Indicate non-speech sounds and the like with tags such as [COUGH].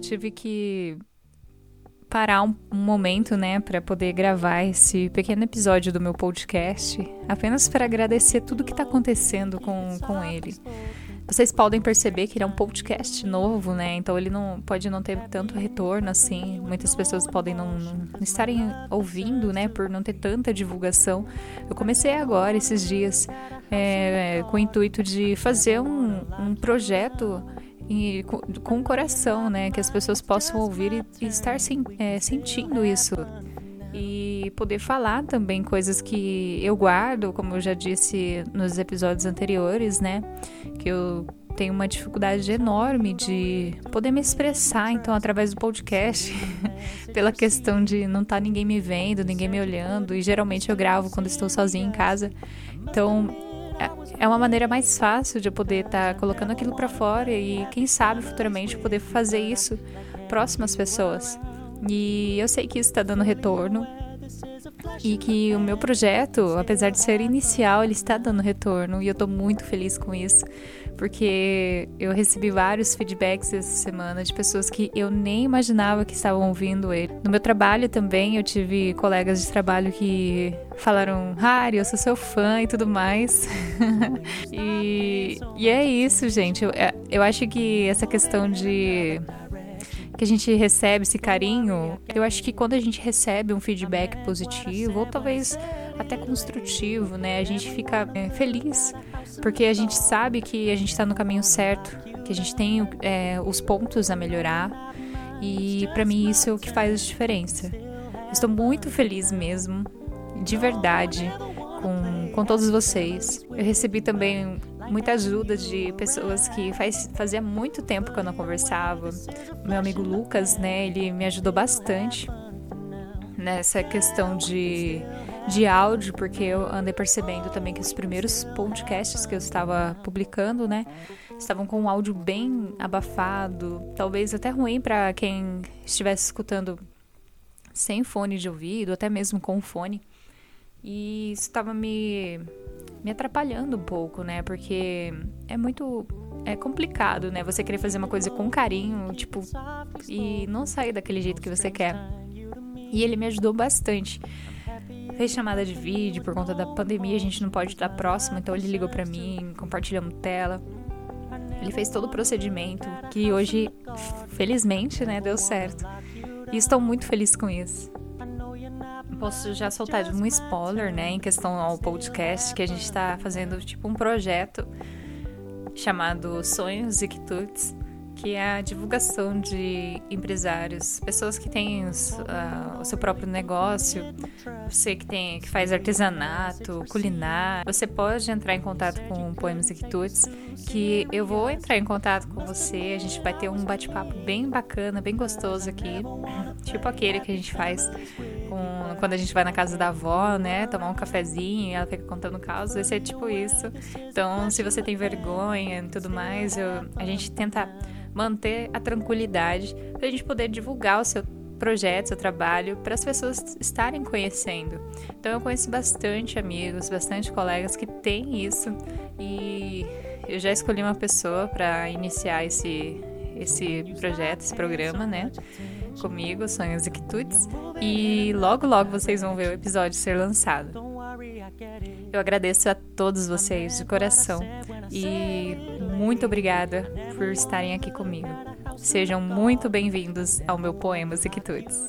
tive que parar um, um momento, né, para poder gravar esse pequeno episódio do meu podcast, apenas para agradecer tudo que está acontecendo com, com ele. Vocês podem perceber que ele é um podcast novo, né? Então ele não pode não ter tanto retorno assim. Muitas pessoas podem não, não estarem ouvindo, né? Por não ter tanta divulgação. Eu comecei agora, esses dias, é, com o intuito de fazer um, um projeto e com, com o coração, né? Que as pessoas possam ouvir e, e estar é, sentindo isso e poder falar também coisas que eu guardo, como eu já disse nos episódios anteriores, né? Que eu tenho uma dificuldade enorme de poder me expressar, então, através do podcast, [LAUGHS] pela questão de não estar tá ninguém me vendo, ninguém me olhando, e geralmente eu gravo quando estou sozinha em casa. Então, é, é uma maneira mais fácil de poder estar tá colocando aquilo para fora e, quem sabe, futuramente poder fazer isso próximas pessoas. E eu sei que isso está dando retorno e que o meu projeto, apesar de ser inicial, ele está dando retorno e eu estou muito feliz com isso, porque eu recebi vários feedbacks essa semana de pessoas que eu nem imaginava que estavam ouvindo ele. No meu trabalho também, eu tive colegas de trabalho que falaram, Harry, eu sou seu fã e tudo mais. [LAUGHS] e, e é isso, gente. Eu, é, eu acho que essa questão de que a gente recebe esse carinho, eu acho que quando a gente recebe um feedback positivo, ou talvez até construtivo, né, a gente fica é, feliz, porque a gente sabe que a gente está no caminho certo, que a gente tem é, os pontos a melhorar, e para mim isso é o que faz a diferença. Estou muito feliz mesmo, de verdade, com, com todos vocês. Eu recebi também muita ajuda de pessoas que faz, fazia muito tempo que eu não conversava. Meu amigo Lucas, né, ele me ajudou bastante nessa questão de, de áudio, porque eu andei percebendo também que os primeiros podcasts que eu estava publicando, né, estavam com um áudio bem abafado, talvez até ruim para quem estivesse escutando sem fone de ouvido, até mesmo com fone. E isso estava me me atrapalhando um pouco, né? Porque é muito é complicado, né? Você querer fazer uma coisa com carinho, tipo, e não sair daquele jeito que você quer. E ele me ajudou bastante. Fez chamada de vídeo por conta da pandemia, a gente não pode estar próximo, então ele ligou para mim, compartilhamos tela. Ele fez todo o procedimento que hoje, felizmente, né, deu certo. E estou muito feliz com isso posso já soltar um spoiler, né, em questão ao podcast, que a gente está fazendo tipo um projeto chamado Sonhos e Quitutes, que é a divulgação de empresários, pessoas que têm os, uh, o seu próprio negócio, você que tem que faz artesanato, culinária, você pode entrar em contato com Poemas e Quitutes, que eu vou entrar em contato com você, a gente vai ter um bate-papo bem bacana, bem gostoso aqui, tipo aquele que a gente faz com, quando a gente vai na casa da avó, né, tomar um cafezinho e ela fica contando casos, vai ser tipo isso. Então, se você tem vergonha e tudo mais, eu, a gente tenta manter a tranquilidade para a gente poder divulgar o seu projeto, seu trabalho, para as pessoas estarem conhecendo. Então eu conheço bastante amigos, bastante colegas que têm isso e eu já escolhi uma pessoa para iniciar esse esse projeto, esse programa, né? Comigo, Sonhos e Quitudes. E logo, logo vocês vão ver o episódio ser lançado. Eu agradeço a todos vocês de coração e muito obrigada por estarem aqui comigo. Sejam muito bem-vindos ao meu Poemas e Quitudes.